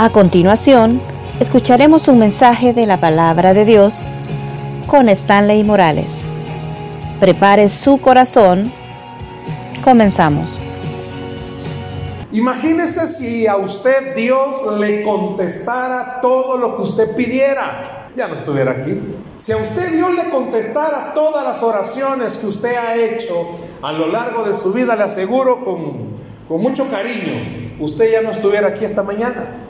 A continuación, escucharemos un mensaje de la palabra de Dios con Stanley Morales. Prepare su corazón. Comenzamos. Imagínese si a usted Dios le contestara todo lo que usted pidiera. Ya no estuviera aquí. Si a usted Dios le contestara todas las oraciones que usted ha hecho a lo largo de su vida, le aseguro con, con mucho cariño, usted ya no estuviera aquí esta mañana.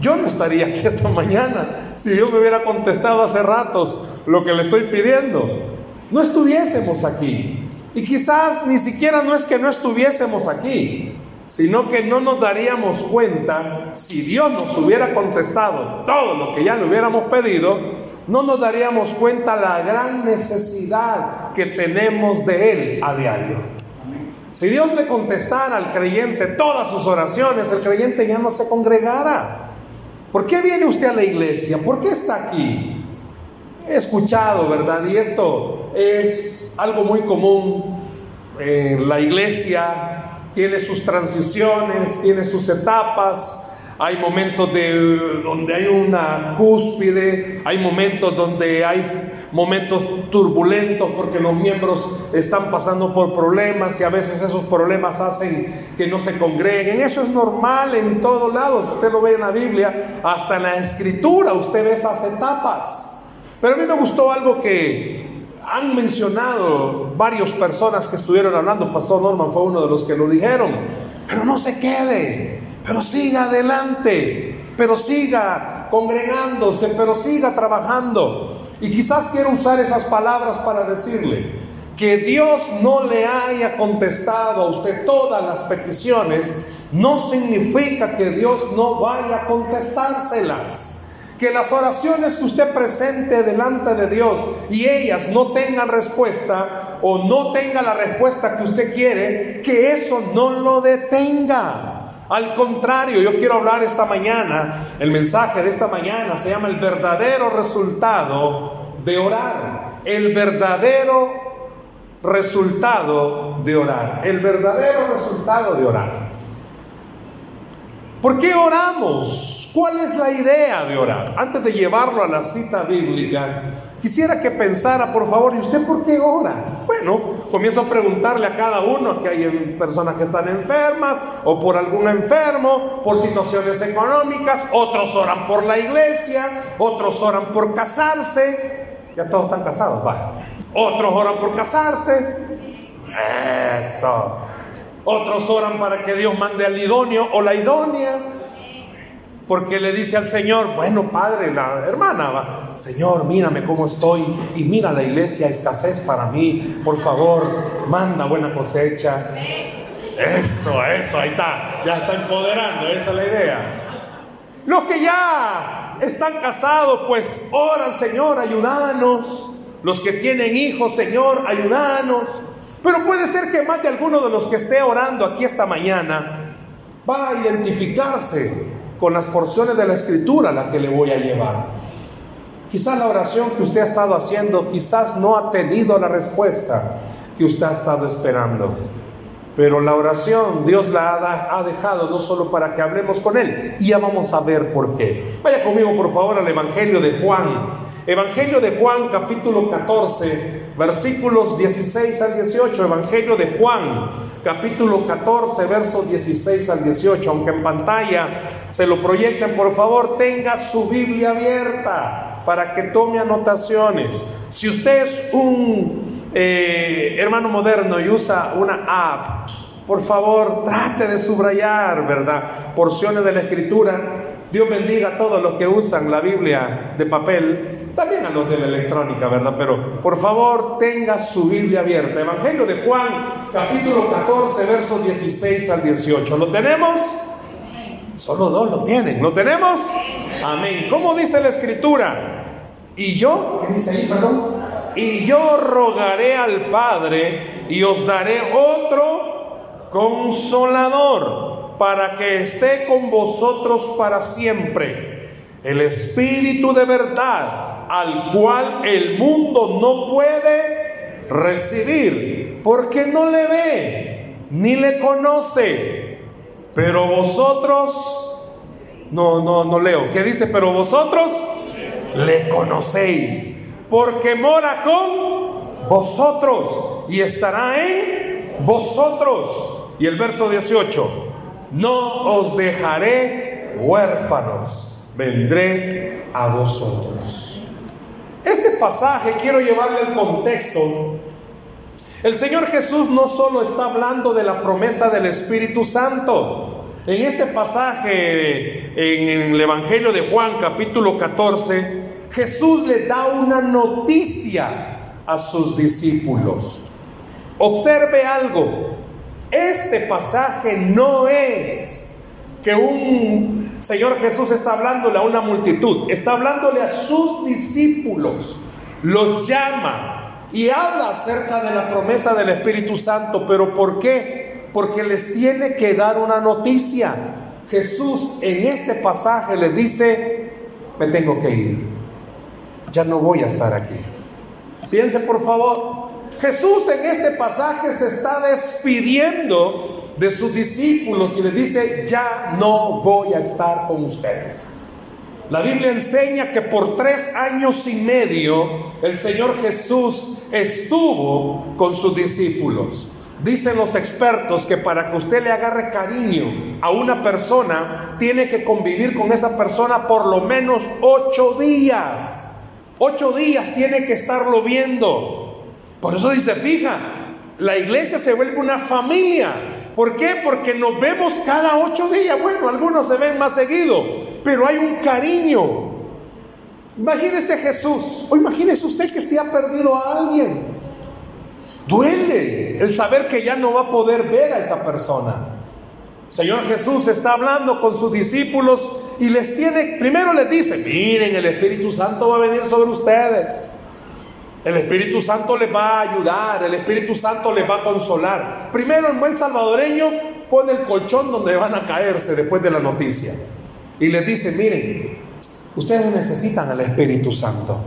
Yo no estaría aquí esta mañana si Dios me hubiera contestado hace ratos lo que le estoy pidiendo. No estuviésemos aquí. Y quizás ni siquiera no es que no estuviésemos aquí, sino que no nos daríamos cuenta, si Dios nos hubiera contestado todo lo que ya le hubiéramos pedido, no nos daríamos cuenta la gran necesidad que tenemos de Él a diario. Si Dios le contestara al creyente todas sus oraciones, el creyente ya no se congregara. ¿Por qué viene usted a la iglesia? ¿Por qué está aquí? He escuchado, ¿verdad? Y esto es algo muy común. en la iglesia tiene sus transiciones, tiene sus etapas. Hay momentos de, donde hay una cúspide, hay momentos donde hay momentos turbulentos porque los miembros están pasando por problemas y a veces esos problemas hacen que no se congreguen. Eso es normal en todos lados. Usted lo ve en la Biblia, hasta en la escritura usted ve esas etapas. Pero a mí me gustó algo que han mencionado varias personas que estuvieron hablando. Pastor Norman fue uno de los que lo dijeron. Pero no se quede, pero siga adelante, pero siga congregándose, pero siga trabajando. Y quizás quiero usar esas palabras para decirle que Dios no le haya contestado a usted todas las peticiones, no significa que Dios no vaya a contestárselas. Que las oraciones que usted presente delante de Dios y ellas no tengan respuesta o no tenga la respuesta que usted quiere, que eso no lo detenga. Al contrario, yo quiero hablar esta mañana, el mensaje de esta mañana se llama el verdadero resultado de orar. El verdadero resultado de orar. El verdadero resultado de orar. ¿Por qué oramos? ¿Cuál es la idea de orar? Antes de llevarlo a la cita bíblica, quisiera que pensara, por favor, ¿y usted por qué ora? Bueno, comienzo a preguntarle a cada uno que hay personas que están enfermas o por algún enfermo, por situaciones económicas, otros oran por la iglesia, otros oran por casarse, ya todos están casados, va. Otros oran por casarse, eso. Otros oran para que Dios mande al idóneo o la idónea. Porque le dice al Señor, bueno, Padre, la hermana, va, Señor, mírame cómo estoy y mira la iglesia, escasez para mí, por favor, manda buena cosecha. Eso, eso, ahí está, ya está empoderando, esa es la idea. Los que ya están casados, pues oran, Señor, ayúdanos. Los que tienen hijos, Señor, ayúdanos. Pero puede ser que más de alguno de los que esté orando aquí esta mañana va a identificarse con las porciones de la escritura la que le voy a llevar. Quizás la oración que usted ha estado haciendo, quizás no ha tenido la respuesta que usted ha estado esperando. Pero la oración Dios la ha, dejado no solo para que hablemos con Él, y ya vamos a ver por qué. Vaya conmigo por favor al Evangelio de Juan. Evangelio de Juan capítulo 14, versículos 16 al 18. Evangelio de Juan capítulo 14, versos 16 al 18. Aunque en pantalla se lo proyecten, por favor, tenga su Biblia abierta para que tome anotaciones. Si usted es un eh, hermano moderno y usa una app, por favor, trate de subrayar, ¿verdad? Porciones de la escritura. Dios bendiga a todos los que usan la Biblia de papel también a los de la electrónica, ¿verdad? Pero por favor tenga su Biblia abierta. Evangelio de Juan, capítulo 14, versos 16 al 18. ¿Lo tenemos? Solo dos lo tienen. ¿Lo tenemos? Amén. ¿Cómo dice la escritura? Y yo, ¿qué dice ahí, perdón? Y yo rogaré al Padre y os daré otro consolador para que esté con vosotros para siempre. El Espíritu de verdad al cual el mundo no puede recibir, porque no le ve ni le conoce. Pero vosotros no, no, no leo. ¿Qué dice? Pero vosotros le conocéis, porque mora con vosotros y estará en vosotros. Y el verso 18, no os dejaré huérfanos, vendré a vosotros. Pasaje quiero llevarle el contexto. El Señor Jesús no solo está hablando de la promesa del Espíritu Santo, en este pasaje, en el Evangelio de Juan capítulo 14, Jesús le da una noticia a sus discípulos. Observe algo, este pasaje no es que un Señor Jesús está hablándole a una multitud, está hablándole a sus discípulos, los llama y habla acerca de la promesa del Espíritu Santo, pero ¿por qué? porque les tiene que dar una noticia. Jesús en este pasaje les dice, me tengo que ir, ya no voy a estar aquí. Piense por favor, Jesús en este pasaje se está despidiendo de sus discípulos y les dice, ya no voy a estar con ustedes. La Biblia enseña que por tres años y medio el Señor Jesús estuvo con sus discípulos. Dicen los expertos que para que usted le agarre cariño a una persona, tiene que convivir con esa persona por lo menos ocho días. Ocho días tiene que estarlo viendo. Por eso dice, fija, la iglesia se vuelve una familia. ¿Por qué? Porque nos vemos cada ocho días. Bueno, algunos se ven más seguido, pero hay un cariño. Imagínese Jesús, o imagínese usted que se ha perdido a alguien. Duele el saber que ya no va a poder ver a esa persona. Señor Jesús está hablando con sus discípulos y les tiene, primero les dice, miren, el Espíritu Santo va a venir sobre ustedes. El Espíritu Santo les va a ayudar, el Espíritu Santo les va a consolar. Primero, en buen salvadoreño, pone el colchón donde van a caerse después de la noticia. Y les dice, miren, ustedes necesitan al Espíritu Santo.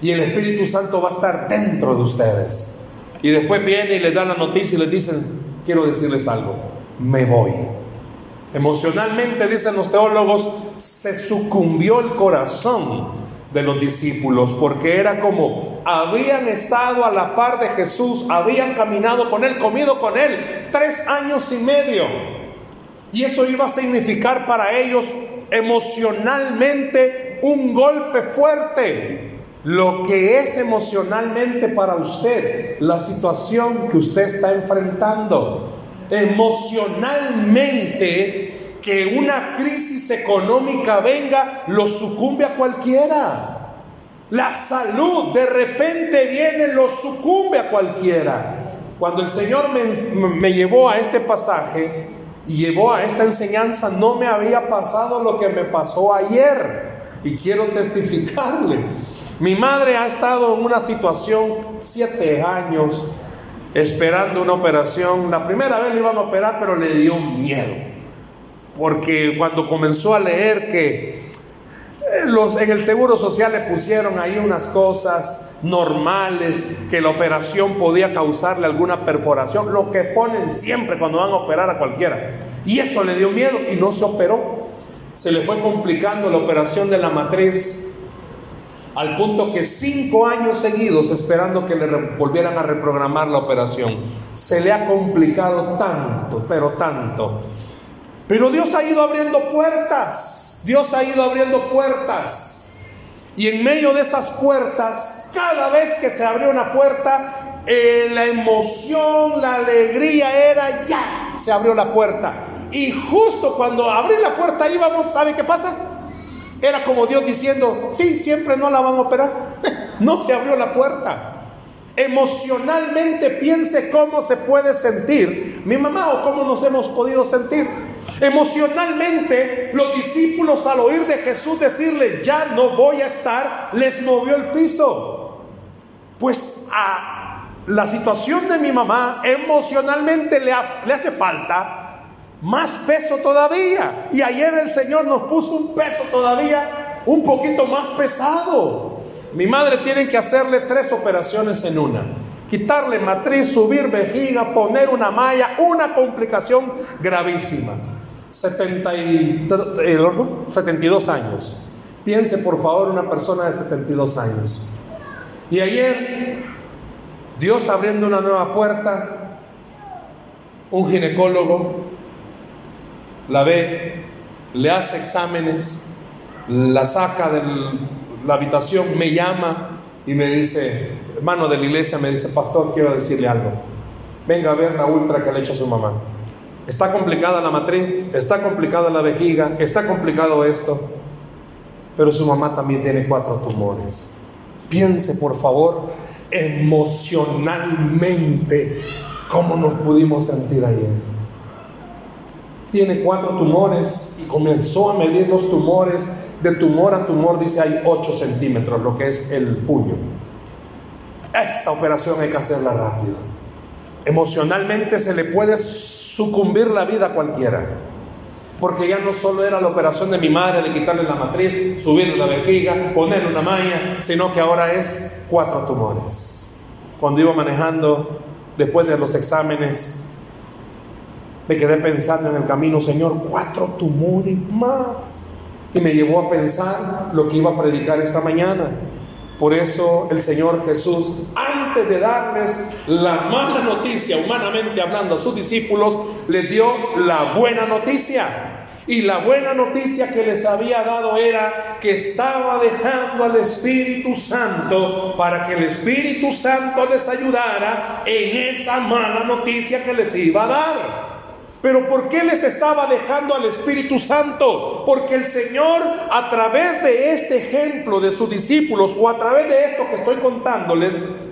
Y el Espíritu Santo va a estar dentro de ustedes. Y después viene y les da la noticia y les dicen, quiero decirles algo, me voy. Emocionalmente, dicen los teólogos, se sucumbió el corazón de los discípulos, porque era como habían estado a la par de Jesús, habían caminado con él, comido con él tres años y medio. Y eso iba a significar para ellos emocionalmente un golpe fuerte lo que es emocionalmente para usted, la situación que usted está enfrentando. Emocionalmente, que una crisis económica venga, lo sucumbe a cualquiera. La salud de repente viene, lo sucumbe a cualquiera. Cuando el Señor me, me llevó a este pasaje llevó a esta enseñanza, no me había pasado lo que me pasó ayer. Y quiero testificarle mi madre ha estado en una situación siete años esperando una operación. La primera vez le iban a operar, pero le dio miedo. Porque cuando comenzó a leer que en el Seguro Social le pusieron ahí unas cosas normales, que la operación podía causarle alguna perforación, lo que ponen siempre cuando van a operar a cualquiera. Y eso le dio miedo y no se operó. Se le fue complicando la operación de la matriz al punto que cinco años seguidos esperando que le volvieran a reprogramar la operación. Se le ha complicado tanto, pero tanto. Pero Dios ha ido abriendo puertas, Dios ha ido abriendo puertas. Y en medio de esas puertas, cada vez que se abrió una puerta, eh, la emoción, la alegría era ya, se abrió la puerta. Y justo cuando abrí la puerta íbamos, ¿sabe qué pasa? Era como Dios diciendo, sí, siempre no la van a operar. no se abrió la puerta. Emocionalmente piense cómo se puede sentir mi mamá o cómo nos hemos podido sentir. Emocionalmente los discípulos al oír de Jesús decirle, ya no voy a estar, les movió el piso. Pues a la situación de mi mamá emocionalmente le, le hace falta más peso todavía. Y ayer el Señor nos puso un peso todavía un poquito más pesado. Mi madre tiene que hacerle tres operaciones en una. Quitarle matriz, subir vejiga, poner una malla, una complicación gravísima. 72 años. Piense por favor una persona de 72 años. Y ayer, Dios abriendo una nueva puerta, un ginecólogo la ve, le hace exámenes, la saca de la habitación, me llama y me dice, hermano de la iglesia, me dice, pastor, quiero decirle algo. Venga a ver la ultra que le ha hecho su mamá. Está complicada la matriz, está complicada la vejiga, está complicado esto, pero su mamá también tiene cuatro tumores. Piense, por favor, emocionalmente cómo nos pudimos sentir ayer tiene cuatro tumores y comenzó a medir los tumores. De tumor a tumor dice hay 8 centímetros, lo que es el puño. Esta operación hay que hacerla rápido. Emocionalmente se le puede sucumbir la vida a cualquiera. Porque ya no solo era la operación de mi madre de quitarle la matriz, subirle la vejiga, ponerle una malla, sino que ahora es cuatro tumores. Cuando iba manejando, después de los exámenes, me quedé pensando en el camino, Señor, cuatro tumores más. Y me llevó a pensar lo que iba a predicar esta mañana. Por eso el Señor Jesús, antes de darles la mala noticia, humanamente hablando a sus discípulos, les dio la buena noticia. Y la buena noticia que les había dado era que estaba dejando al Espíritu Santo para que el Espíritu Santo les ayudara en esa mala noticia que les iba a dar. Pero ¿por qué les estaba dejando al Espíritu Santo? Porque el Señor a través de este ejemplo de sus discípulos o a través de esto que estoy contándoles,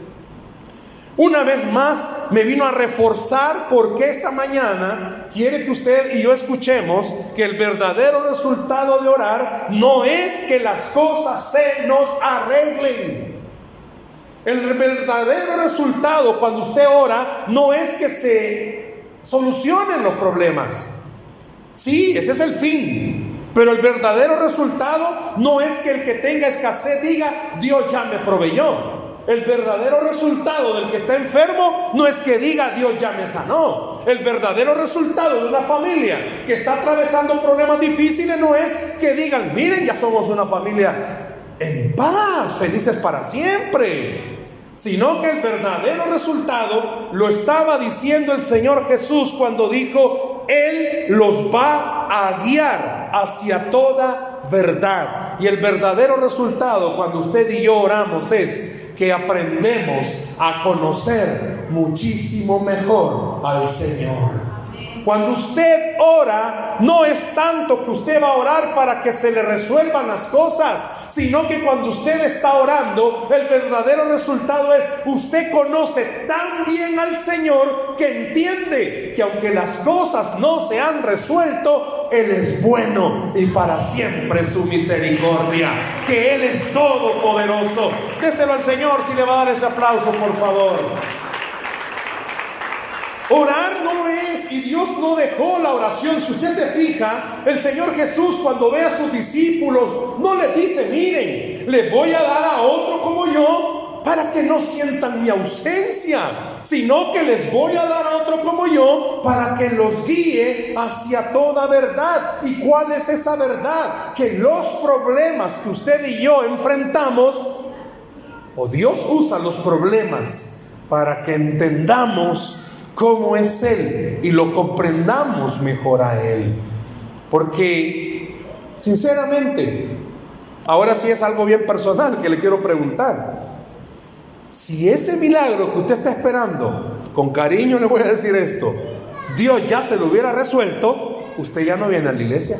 una vez más me vino a reforzar porque esta mañana quiere que usted y yo escuchemos que el verdadero resultado de orar no es que las cosas se nos arreglen. El verdadero resultado cuando usted ora no es que se solucionen los problemas. Sí, ese es el fin. Pero el verdadero resultado no es que el que tenga escasez diga, Dios ya me proveyó. El verdadero resultado del que está enfermo no es que diga, Dios ya me sanó. El verdadero resultado de una familia que está atravesando problemas difíciles no es que digan, miren, ya somos una familia en paz, felices para siempre sino que el verdadero resultado lo estaba diciendo el Señor Jesús cuando dijo, Él los va a guiar hacia toda verdad. Y el verdadero resultado cuando usted y yo oramos es que aprendemos a conocer muchísimo mejor al Señor. Cuando usted ora, no es tanto que usted va a orar para que se le resuelvan las cosas, sino que cuando usted está orando, el verdadero resultado es, usted conoce tan bien al Señor que entiende que aunque las cosas no se han resuelto, Él es bueno y para siempre su misericordia, que Él es todopoderoso. Déselo al Señor si le va a dar ese aplauso, por favor. Orar no es, y Dios no dejó la oración. Si usted se fija, el Señor Jesús cuando ve a sus discípulos, no les dice, miren, les voy a dar a otro como yo para que no sientan mi ausencia, sino que les voy a dar a otro como yo para que los guíe hacia toda verdad. ¿Y cuál es esa verdad? Que los problemas que usted y yo enfrentamos, o Dios usa los problemas para que entendamos cómo es Él y lo comprendamos mejor a Él. Porque, sinceramente, ahora sí es algo bien personal que le quiero preguntar. Si ese milagro que usted está esperando, con cariño le voy a decir esto, Dios ya se lo hubiera resuelto, usted ya no viene a la iglesia.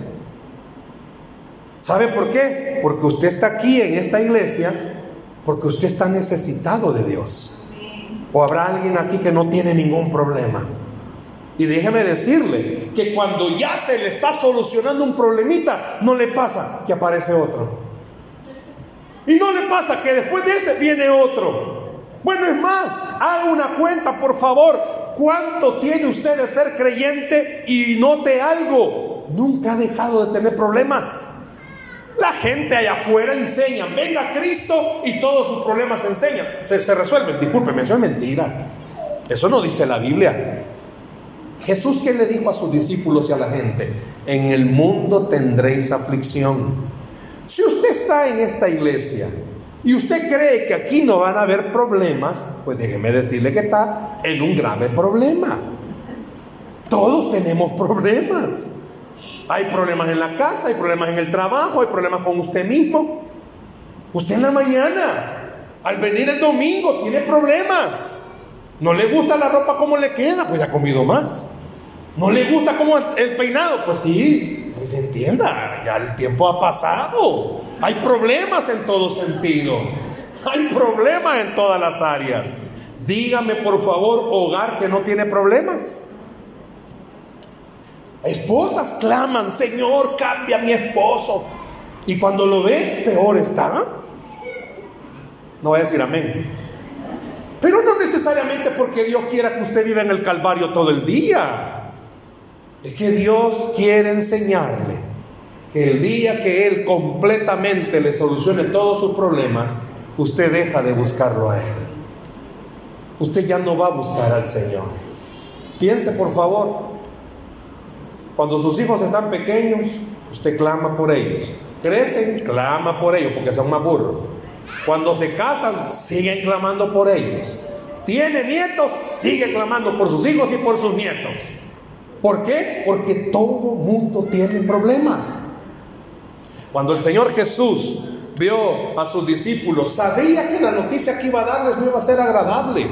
¿Sabe por qué? Porque usted está aquí en esta iglesia porque usted está necesitado de Dios. ¿O habrá alguien aquí que no tiene ningún problema? Y déjeme decirle que cuando ya se le está solucionando un problemita, no le pasa que aparece otro. Y no le pasa que después de ese viene otro. Bueno, es más, haga una cuenta, por favor. ¿Cuánto tiene usted de ser creyente? Y note algo, nunca ha dejado de tener problemas. La gente allá afuera enseña, venga Cristo y todos sus problemas se enseñan, se, resuelven. Discúlpeme, eso es mentira. Eso no dice la Biblia. Jesús que le dijo a sus discípulos y a la gente, en el mundo tendréis aflicción. Si usted está en esta iglesia y usted cree que aquí no van a haber problemas, pues déjeme decirle que está en un grave problema. Todos tenemos problemas. Hay problemas en la casa, hay problemas en el trabajo, hay problemas con usted mismo. Usted en la mañana, al venir el domingo, tiene problemas. No le gusta la ropa como le queda, pues ya ha comido más. No le gusta como el peinado, pues sí, pues entienda, ya el tiempo ha pasado. Hay problemas en todo sentido. Hay problemas en todas las áreas. Dígame por favor, hogar que no tiene problemas. Esposas claman, Señor, cambia a mi esposo. Y cuando lo ve, peor está. No voy a decir amén. Pero no necesariamente porque Dios quiera que usted viva en el Calvario todo el día. Es que Dios quiere enseñarle que el día que Él completamente le solucione todos sus problemas, usted deja de buscarlo a Él. Usted ya no va a buscar al Señor. Piense por favor, cuando sus hijos están pequeños, usted clama por ellos. Crecen, clama por ellos porque son más burros. Cuando se casan, siguen clamando por ellos. Tiene nietos, sigue clamando por sus hijos y por sus nietos. ¿Por qué? Porque todo mundo tiene problemas. Cuando el Señor Jesús vio a sus discípulos, sabía que la noticia que iba a darles no iba a ser agradable.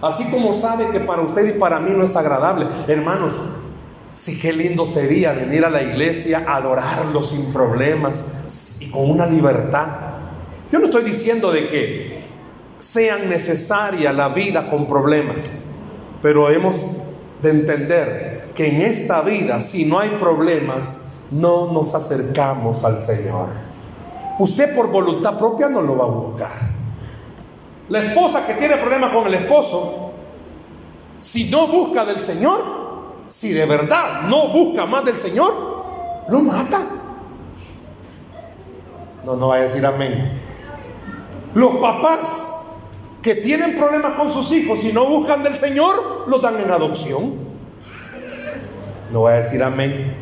Así como sabe que para usted y para mí no es agradable. Hermanos, sí qué lindo sería venir a la iglesia, adorarlo sin problemas y con una libertad. Yo no estoy diciendo de que sean necesaria la vida con problemas, pero hemos de entender que en esta vida, si no hay problemas, no nos acercamos al Señor. Usted por voluntad propia no lo va a buscar. La esposa que tiene problemas con el esposo, si no busca del Señor, si de verdad no busca más del Señor, lo mata. No, no va a decir amén. Los papás que tienen problemas con sus hijos y no buscan del Señor, los dan en adopción. No voy a decir amén.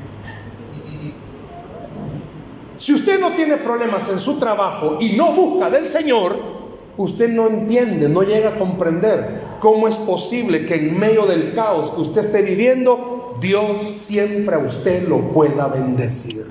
Si usted no tiene problemas en su trabajo y no busca del Señor, usted no entiende, no llega a comprender cómo es posible que en medio del caos que usted esté viviendo, Dios siempre a usted lo pueda bendecir.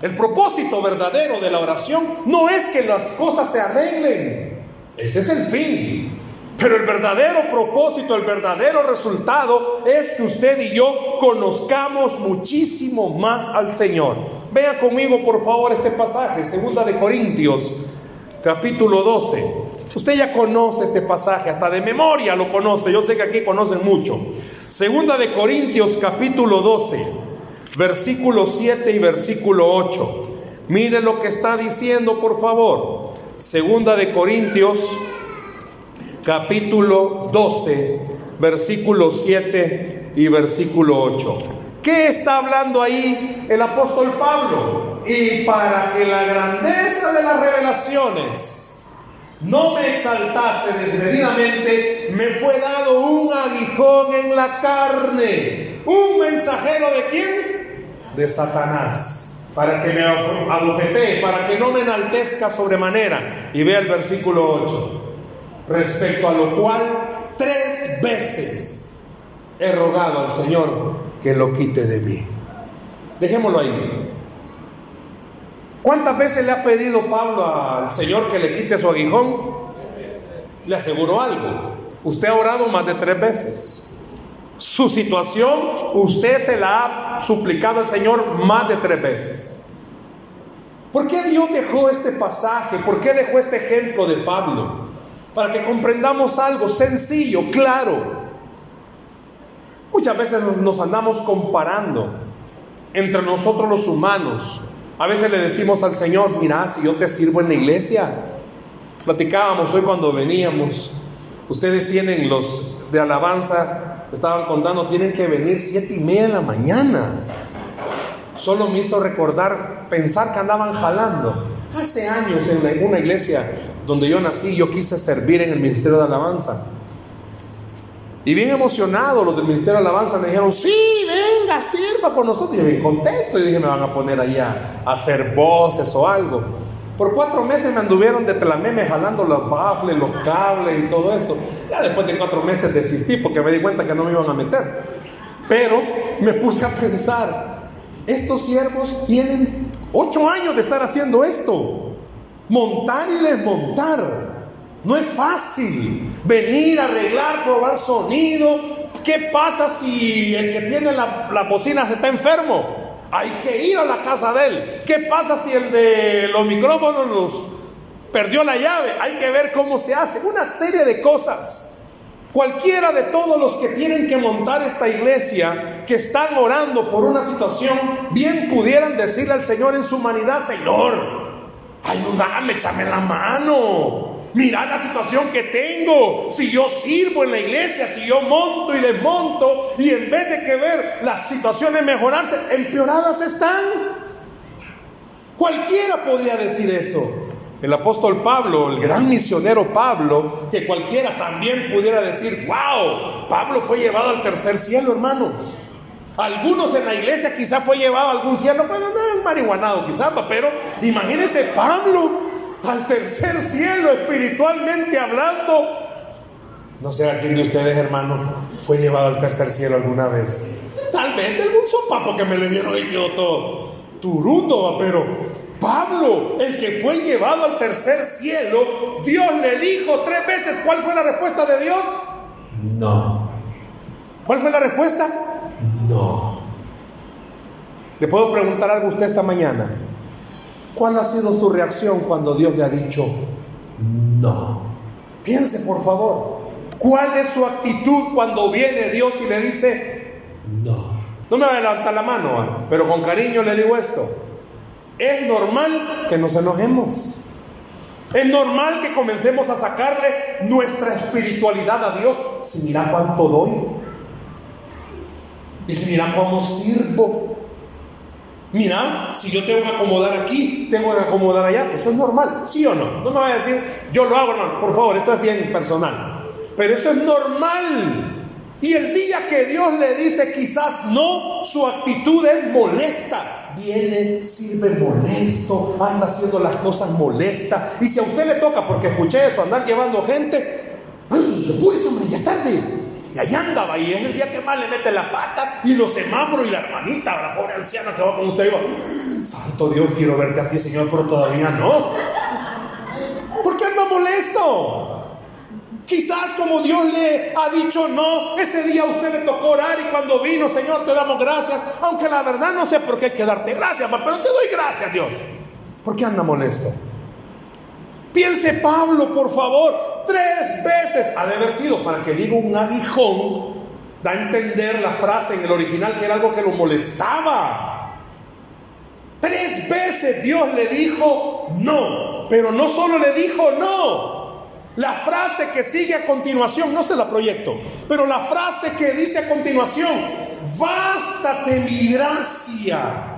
El propósito verdadero de la oración no es que las cosas se arreglen. Ese es el fin. Pero el verdadero propósito, el verdadero resultado es que usted y yo conozcamos muchísimo más al Señor. Vea conmigo por favor este pasaje, segunda de Corintios, capítulo 12. Usted ya conoce este pasaje, hasta de memoria lo conoce. Yo sé que aquí conocen mucho. Segunda de Corintios, capítulo 12 versículo 7 y versículo 8. Mire lo que está diciendo, por favor. Segunda de Corintios, capítulo 12, versículo 7 y versículo 8. ¿Qué está hablando ahí el apóstol Pablo? Y para que la grandeza de las revelaciones no me exaltase desmedidamente, me fue dado un aguijón en la carne. ¿Un mensajero de quién? de Satanás, para que me abofetee, para que no me enaltezca sobremanera. Y vea el versículo 8. Respecto a lo cual, tres veces he rogado al Señor que lo quite de mí. Dejémoslo ahí. ¿Cuántas veces le ha pedido Pablo al Señor que le quite su aguijón? Le aseguro algo. Usted ha orado más de tres veces. Su situación, usted se la ha suplicado al Señor más de tres veces. ¿Por qué Dios dejó este pasaje? ¿Por qué dejó este ejemplo de Pablo? Para que comprendamos algo sencillo, claro. Muchas veces nos andamos comparando entre nosotros los humanos. A veces le decimos al Señor, mira, si yo te sirvo en la iglesia. Platicábamos hoy cuando veníamos. Ustedes tienen los de alabanza estaban contando, tienen que venir siete y media de la mañana. Solo me hizo recordar, pensar que andaban jalando. Hace años en una iglesia donde yo nací, yo quise servir en el ministerio de alabanza. Y bien emocionado, los del Ministerio de Alabanza me dijeron, sí, venga, sirva con nosotros. Yo bien contento. Y dije, me van a poner allá a hacer voces o algo. Por cuatro meses me anduvieron de telameme jalando los baffles, los cables y todo eso. Ya después de cuatro meses desistí porque me di cuenta que no me iban a meter. Pero me puse a pensar, estos siervos tienen ocho años de estar haciendo esto. Montar y desmontar. No es fácil venir, arreglar, probar sonido. ¿Qué pasa si el que tiene la, bocina se está enfermo? Hay que ir a la casa de él. ¿Qué pasa si el de los micrófonos nos perdió la llave? Hay que ver cómo se hace. Una serie de cosas. Cualquiera de todos los que tienen que montar esta iglesia, que están orando por una situación, bien pudieran decirle al Señor en su humanidad, Señor, ayúdame, échame la mano. Mira la situación que tengo. Si yo sirvo en la iglesia, si yo monto y desmonto, y en vez de que ver las situaciones mejorarse, empeoradas están. Cualquiera podría decir eso. El apóstol Pablo, el gran misionero Pablo, que cualquiera también pudiera decir, wow, Pablo fue llevado al tercer cielo, hermanos. Algunos en la iglesia quizá fue llevado a algún cielo, pues no eran marihuanado quizás, pero imagínense Pablo al tercer cielo espiritualmente hablando. No sé a quién de ustedes, hermano, fue llevado al tercer cielo alguna vez. Tal vez algún sopapo que me le dieron todo turundo, pero Pablo, el que fue llevado al tercer cielo, Dios le dijo tres veces, ¿cuál fue la respuesta de Dios? No. ¿Cuál fue la respuesta? No. ¿Le puedo preguntar algo a usted esta mañana? ¿Cuál ha sido su reacción cuando Dios le ha dicho no? Piense, por favor. ¿Cuál es su actitud cuando viene Dios y le dice no? No me va a levantar la mano, pero con cariño le digo esto. Es normal que nos enojemos. Es normal que comencemos a sacarle nuestra espiritualidad a Dios. Si mira cuánto doy. Y si mira cómo sirvo. Mira, si yo tengo que acomodar aquí, tengo que acomodar allá, eso es normal, ¿sí o no? No me vaya a decir, yo lo hago, hermano, por favor, esto es bien personal. Pero eso es normal. Y el día que Dios le dice quizás no, su actitud es molesta. Viene, sirve molesto, anda haciendo las cosas molestas. Y si a usted le toca, porque escuché eso, andar llevando gente, ¡ay, hombre, ya es tarde! Y ahí andaba, y es el día que más le mete la pata, y los semáforos, y la hermanita, la pobre anciana que va con usted, va, Santo Dios, quiero verte a ti, Señor, pero todavía no. ¿Por qué anda molesto? Quizás como Dios le ha dicho no, ese día a usted le tocó orar y cuando vino, Señor, te damos gracias, aunque la verdad no sé por qué hay que darte gracias, pero te doy gracias, Dios. ¿Por qué anda molesto? Piense Pablo, por favor, tres veces ha de haber sido para que diga un aguijón, da a entender la frase en el original que era algo que lo molestaba. Tres veces Dios le dijo no, pero no solo le dijo no. La frase que sigue a continuación, no se la proyecto, pero la frase que dice a continuación, bástate mi gracia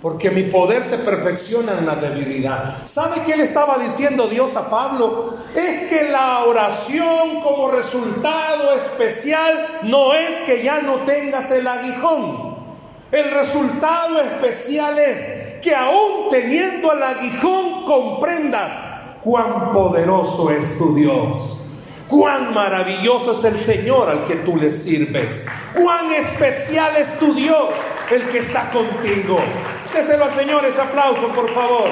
porque mi poder se perfecciona en la debilidad. ¿Sabe qué le estaba diciendo Dios a Pablo? Es que la oración como resultado especial no es que ya no tengas el aguijón. El resultado especial es que aún teniendo el aguijón comprendas cuán poderoso es tu Dios. Cuán maravilloso es el Señor al que tú le sirves. Cuán especial es tu Dios, el que está contigo. Déselo al Señor ese aplauso, por favor.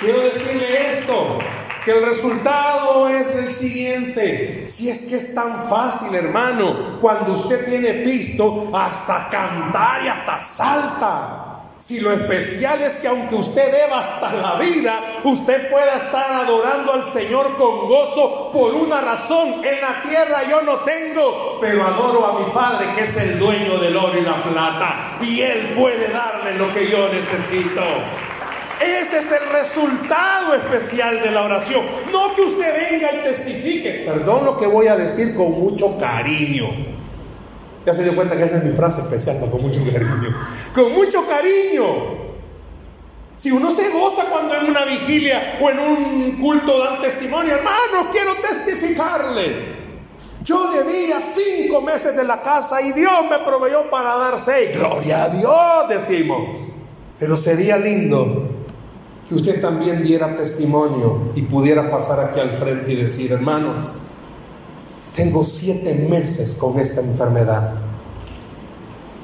Quiero decirle esto, que el resultado es el siguiente. Si es que es tan fácil, hermano, cuando usted tiene pisto, hasta cantar y hasta salta. Si lo especial es que aunque usted deba hasta la vida, usted pueda estar adorando al Señor con gozo por una razón. En la tierra yo no tengo, pero adoro a mi Padre que es el dueño del oro y la plata. Y Él puede darme lo que yo necesito. Ese es el resultado especial de la oración. No que usted venga y testifique. Perdón lo que voy a decir con mucho cariño. Ya se dio cuenta que esa es mi frase especial, con mucho cariño. Con mucho cariño. Si uno se goza cuando en una vigilia o en un culto dan testimonio, hermanos, quiero testificarle. Yo debía cinco meses de la casa y Dios me proveyó para dar seis. Gloria a Dios, decimos. Pero sería lindo que usted también diera testimonio y pudiera pasar aquí al frente y decir, hermanos, tengo siete meses con esta enfermedad,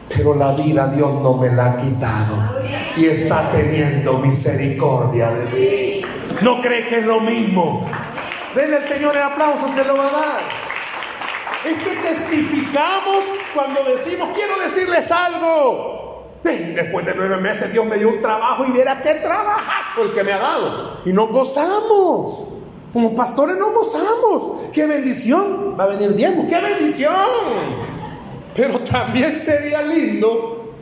pero la vida Dios no me la ha quitado y está teniendo misericordia de mí. ¿No cree que es lo mismo? Denle al Señor el aplauso, se lo va a dar. Es que testificamos cuando decimos, quiero decirles algo. después de nueve meses Dios me dio un trabajo y mira qué trabajazo el que me ha dado. Y nos gozamos. Como pastores nos gozamos. Qué bendición. Va a venir diezmo. Qué bendición. Pero también sería lindo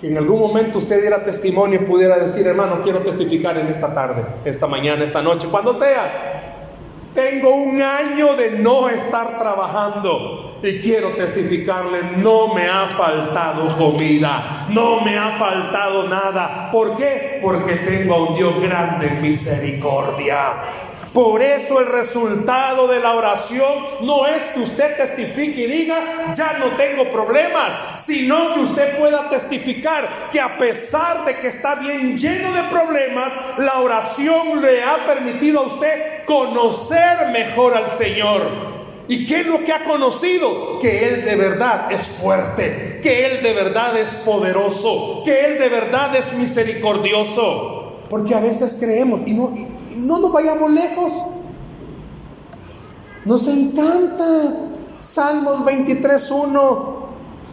que en algún momento usted diera testimonio y pudiera decir, hermano, quiero testificar en esta tarde, esta mañana, esta noche, cuando sea. Tengo un año de no estar trabajando y quiero testificarle, no me ha faltado comida, no me ha faltado nada. ¿Por qué? Porque tengo a un Dios grande en misericordia. Por eso el resultado de la oración no es que usted testifique y diga, ya no tengo problemas, sino que usted pueda testificar que a pesar de que está bien lleno de problemas, la oración le ha permitido a usted conocer mejor al Señor. ¿Y qué es lo que ha conocido? Que Él de verdad es fuerte, que Él de verdad es poderoso, que Él de verdad es misericordioso. Porque a veces creemos y no, no nos vayamos lejos. Nos encanta Salmos 23.1.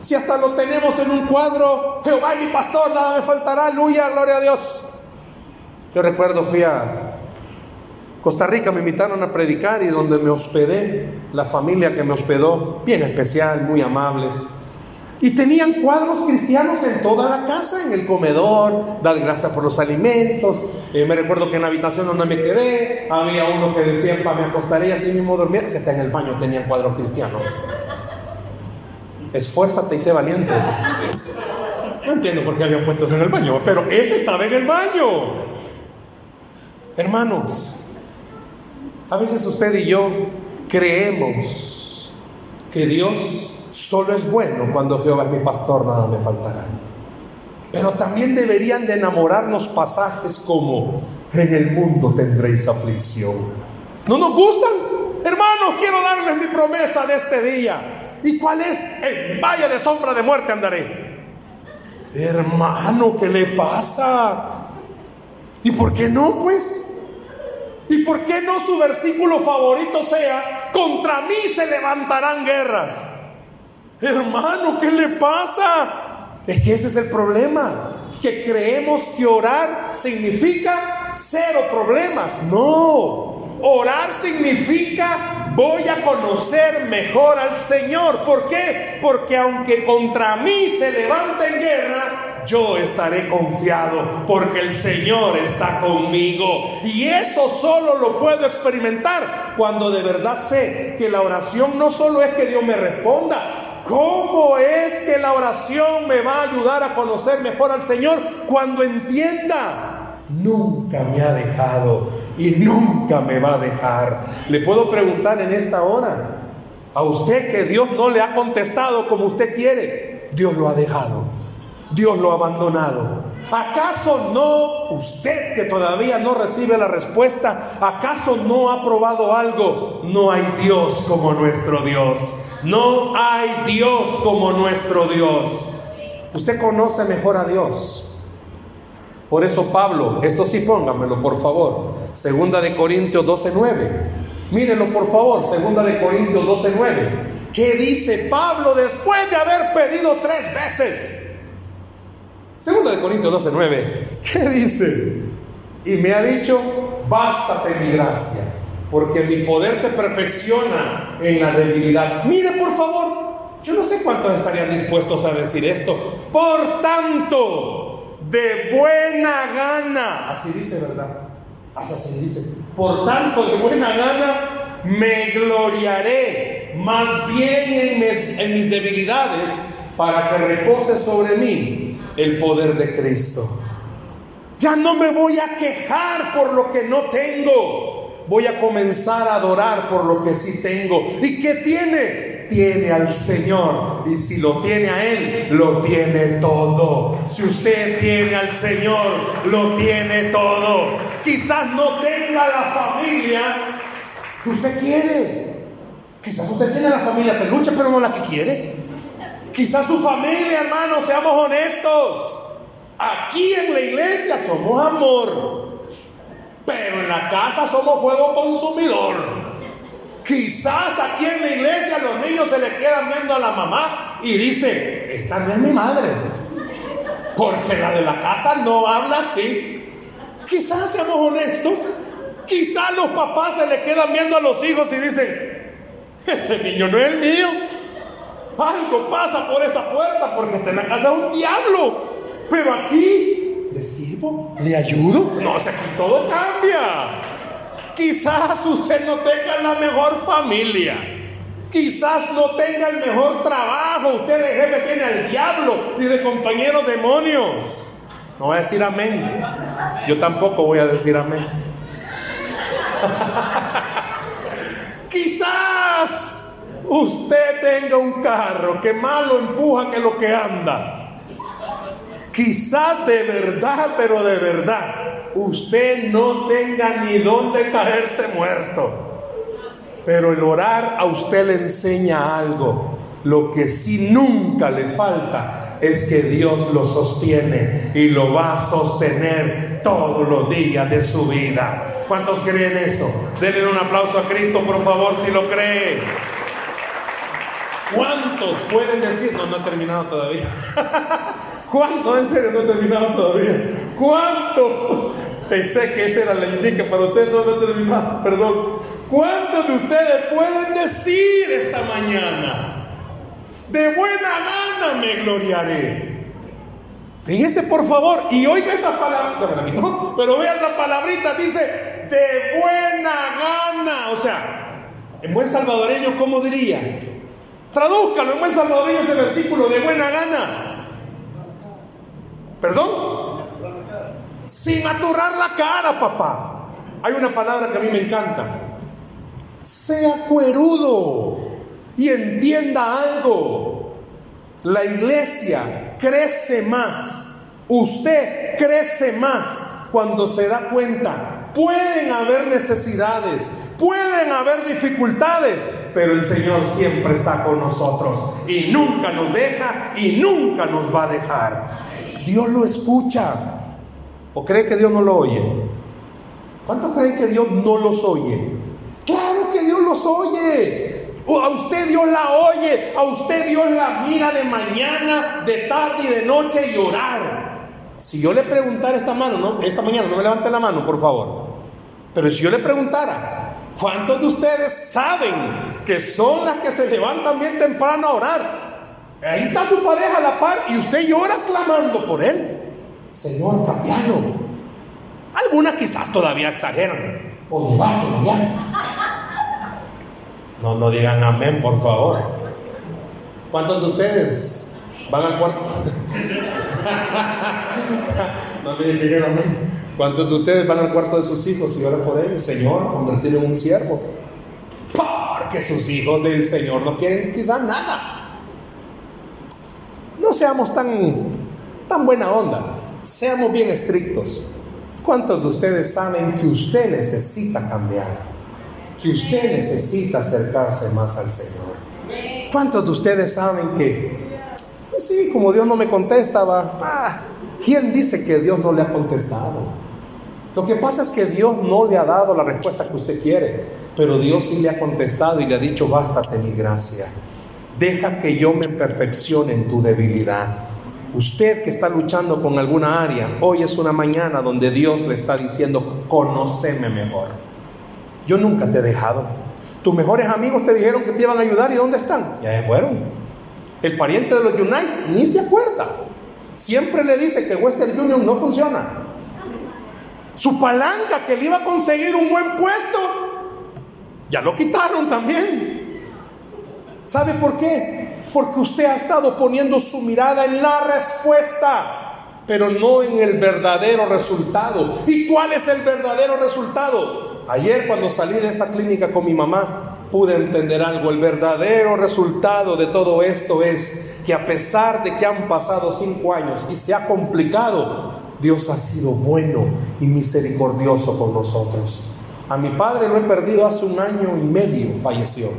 Si hasta lo tenemos en un cuadro, Jehová mi pastor, nada me faltará, aleluya, gloria a Dios. Yo recuerdo, fui a Costa Rica, me invitaron a predicar y donde me hospedé, la familia que me hospedó, bien especial, muy amables. Y tenían cuadros cristianos en toda la casa, en el comedor, dar gracias por los alimentos. Eh, me recuerdo que en la habitación donde me quedé, había uno que decía, pa, me acostaré así mismo dormir. Se está en el baño, tenían cuadros cristianos. Esfuérzate y sé valiente. No entiendo por qué habían puestos en el baño, pero ese estaba en el baño. Hermanos, a veces usted y yo creemos que Dios Solo es bueno cuando Jehová es mi pastor, nada me faltará. Pero también deberían de enamorarnos pasajes como en el mundo tendréis aflicción. ¿No nos gustan? Hermanos, quiero darles mi promesa de este día. ¿Y cuál es? En valle de sombra de muerte andaré. Hermano, ¿qué le pasa? ¿Y por qué no, pues? ¿Y por qué no su versículo favorito sea, contra mí se levantarán guerras? Hermano, ¿qué le pasa? Es que ese es el problema, que creemos que orar significa cero problemas. No, orar significa voy a conocer mejor al Señor. ¿Por qué? Porque aunque contra mí se levanta en guerra, yo estaré confiado porque el Señor está conmigo. Y eso solo lo puedo experimentar cuando de verdad sé que la oración no solo es que Dios me responda, ¿Cómo es que la oración me va a ayudar a conocer mejor al Señor cuando entienda? Nunca me ha dejado y nunca me va a dejar. Le puedo preguntar en esta hora, a usted que Dios no le ha contestado como usted quiere, Dios lo ha dejado, Dios lo ha abandonado. ¿Acaso no usted que todavía no recibe la respuesta, acaso no ha probado algo? No hay Dios como nuestro Dios. No hay Dios como nuestro Dios. Usted conoce mejor a Dios. Por eso Pablo, esto sí póngamelo por favor, segunda de Corintios 12:9. Mírenlo por favor, segunda de Corintios 12:9. ¿Qué dice Pablo después de haber pedido tres veces? Segunda de Corintios 12:9. ¿Qué dice? Y me ha dicho, bástate mi gracia porque mi poder se perfecciona en la debilidad. Mire, por favor, yo no sé cuántos estarían dispuestos a decir esto. Por tanto, de buena gana, así dice, ¿verdad? Así dice. Por tanto, de buena gana, me gloriaré más bien en mis, en mis debilidades para que repose sobre mí el poder de Cristo. Ya no me voy a quejar por lo que no tengo voy a comenzar a adorar por lo que sí tengo. ¿Y qué tiene? tiene al Señor. Y si lo tiene a Él, lo tiene todo. Si usted tiene al Señor, lo tiene todo. Quizás no tenga la familia que usted quiere. Quizás usted tiene la familia peluche, pero no la que quiere. Quizás su familia, hermano, seamos honestos. Aquí en la iglesia somos amor, pero en la casa somos fuego consumidor. Quizás aquí en la iglesia los niños se le quedan viendo a la mamá y dicen, esta no es mi madre, porque la de la casa no habla así. Quizás seamos honestos, quizás los papás se le quedan viendo a los hijos y dicen, este niño no es el mío. Algo pasa por esa puerta porque está en la casa un diablo. Pero aquí, ¿le ayudo? No, o sea, aquí todo cambia. Quizás usted no tenga la mejor familia. Quizás no tenga el mejor trabajo. Usted de jefe tiene al diablo y de compañeros demonios. No voy a decir amén. Yo tampoco voy a decir amén. Quizás usted tenga un carro que más lo empuja que lo que anda. Quizás de verdad, pero de verdad usted no tenga ni dónde caerse muerto. Pero el orar a usted le enseña algo. Lo que sí nunca le falta es que Dios lo sostiene y lo va a sostener todos los días de su vida. ¿Cuántos creen eso? Denle un aplauso a Cristo, por favor, si lo cree. ¿Cuántos pueden decir? No, no he terminado todavía. ¿Cuántos? En serio, no he terminado todavía. ¿Cuántos Pensé que esa era la indica para ustedes, no he terminado, perdón. ¿Cuántos de ustedes pueden decir esta mañana? De buena gana me gloriaré. Fíjese por favor y oiga esa palabra, pero vea esa palabrita, dice de buena gana. O sea, en buen salvadoreño, ¿cómo diría? Tradúzcalo en buen salvadoreño ese versículo, de buena gana. ¿Perdón? Sin aturrar la cara, papá. Hay una palabra que a mí me encanta. Sea cuerudo y entienda algo. La iglesia crece más. Usted crece más cuando se da cuenta. Pueden haber necesidades, pueden haber dificultades, pero el Señor siempre está con nosotros y nunca nos deja y nunca nos va a dejar. Dios lo escucha. ¿O cree que Dios no lo oye? ¿Cuántos creen que Dios no los oye? Claro que Dios los oye. A usted Dios la oye, a usted Dios la mira de mañana, de tarde y de noche y orar. Si yo le preguntara esta mano, ¿no? esta mañana, no me levante la mano, por favor. Pero si yo le preguntara, ¿cuántos de ustedes saben que son las que se levantan bien temprano a orar? Ahí está su pareja a la par y usted llora clamando por él. Señor, cambialo. Algunas quizás todavía exageran. O ya. No, no digan amén, por favor. ¿Cuántos de ustedes van al cuarto? no me digan amén. ¿Cuántos de ustedes van al cuarto de sus hijos y oran por él? Señor, convertirlo en un siervo. Porque sus hijos del Señor no quieren quizás nada. No seamos tan, tan buena onda. Seamos bien estrictos. ¿Cuántos de ustedes saben que usted necesita cambiar? Que usted necesita acercarse más al Señor. ¿Cuántos de ustedes saben que, pues sí, como Dios no me contestaba, ah, ¿quién dice que Dios no le ha contestado? Lo que pasa es que Dios no le ha dado la respuesta que usted quiere, pero Dios sí le ha contestado y le ha dicho, bástate mi gracia. Deja que yo me perfeccione en tu debilidad. Usted que está luchando con alguna área, hoy es una mañana donde Dios le está diciendo, conóceme mejor. Yo nunca te he dejado. Tus mejores amigos te dijeron que te iban a ayudar y ¿dónde están? Ya se fueron. El pariente de los Unites ni se acuerda. Siempre le dice que Western Union no funciona. Su palanca que le iba a conseguir un buen puesto, ya lo quitaron también. ¿Sabe por qué? porque usted ha estado poniendo su mirada en la respuesta, pero no en el verdadero resultado. ¿Y cuál es el verdadero resultado? ayer cuando salí de esa clínica con mi mamá, pude entender algo. El verdadero resultado de todo esto es que a pesar de que han pasado cinco años y se ha complicado, Dios ha sido bueno y misericordioso con nosotros. A mi padre lo he perdido hace un año y medio, falleció.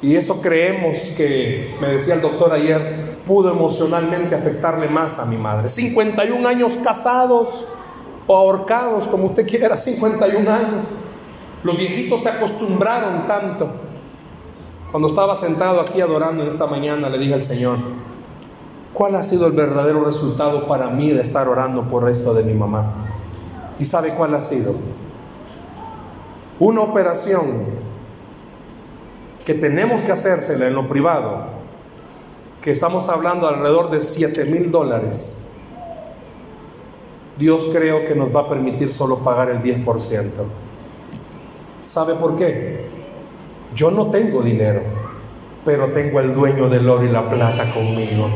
Y eso creemos que, me decía el doctor ayer, pudo emocionalmente afectarle más a mi madre. 51 años casados o ahorcados, como usted quiera, 51 años. Los viejitos se acostumbraron tanto. Cuando estaba sentado aquí adorando en esta mañana, le dije al Señor, ¿cuál ha sido el verdadero resultado para mí de estar orando por esto de mi mamá? ¿Y sabe cuál ha sido? Una operación que tenemos que hacérsela en lo privado, que estamos hablando alrededor de 7 mil dólares, Dios creo que nos va a permitir solo pagar el 10%. ¿Sabe por qué? Yo no tengo dinero, pero tengo el dueño del oro y la plata conmigo.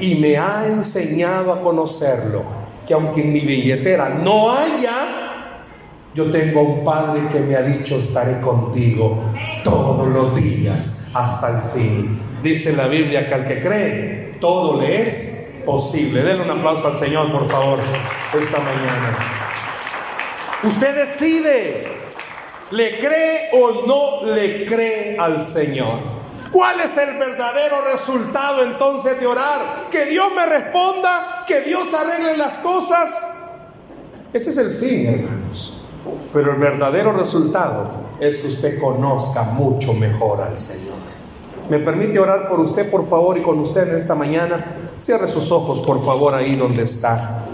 Y me ha enseñado a conocerlo, que aunque en mi billetera no haya, yo tengo un Padre que me ha dicho, estaré contigo todos los días hasta el fin. Dice la Biblia que al que cree, todo le es posible. Denle un aplauso al Señor, por favor, esta mañana. Usted decide, ¿le cree o no le cree al Señor? ¿Cuál es el verdadero resultado entonces de orar? Que Dios me responda, que Dios arregle las cosas. Ese es el fin, hermanos. Pero el verdadero resultado es que usted conozca mucho mejor al Señor. ¿Me permite orar por usted, por favor, y con usted en esta mañana? Cierre sus ojos, por favor, ahí donde está.